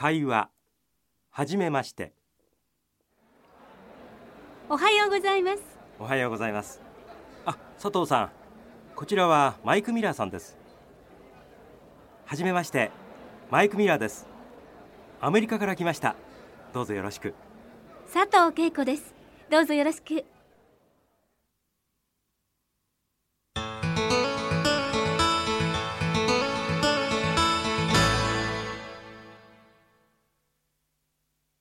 会話はじめまして。おはようございます。おはようございます。あ佐藤さんこちらはマイク・ミラーさんです。はじめましてマイク・ミラーです。アメリカから来ました。どうぞよろしく。佐藤恵子です。どうぞよろしく。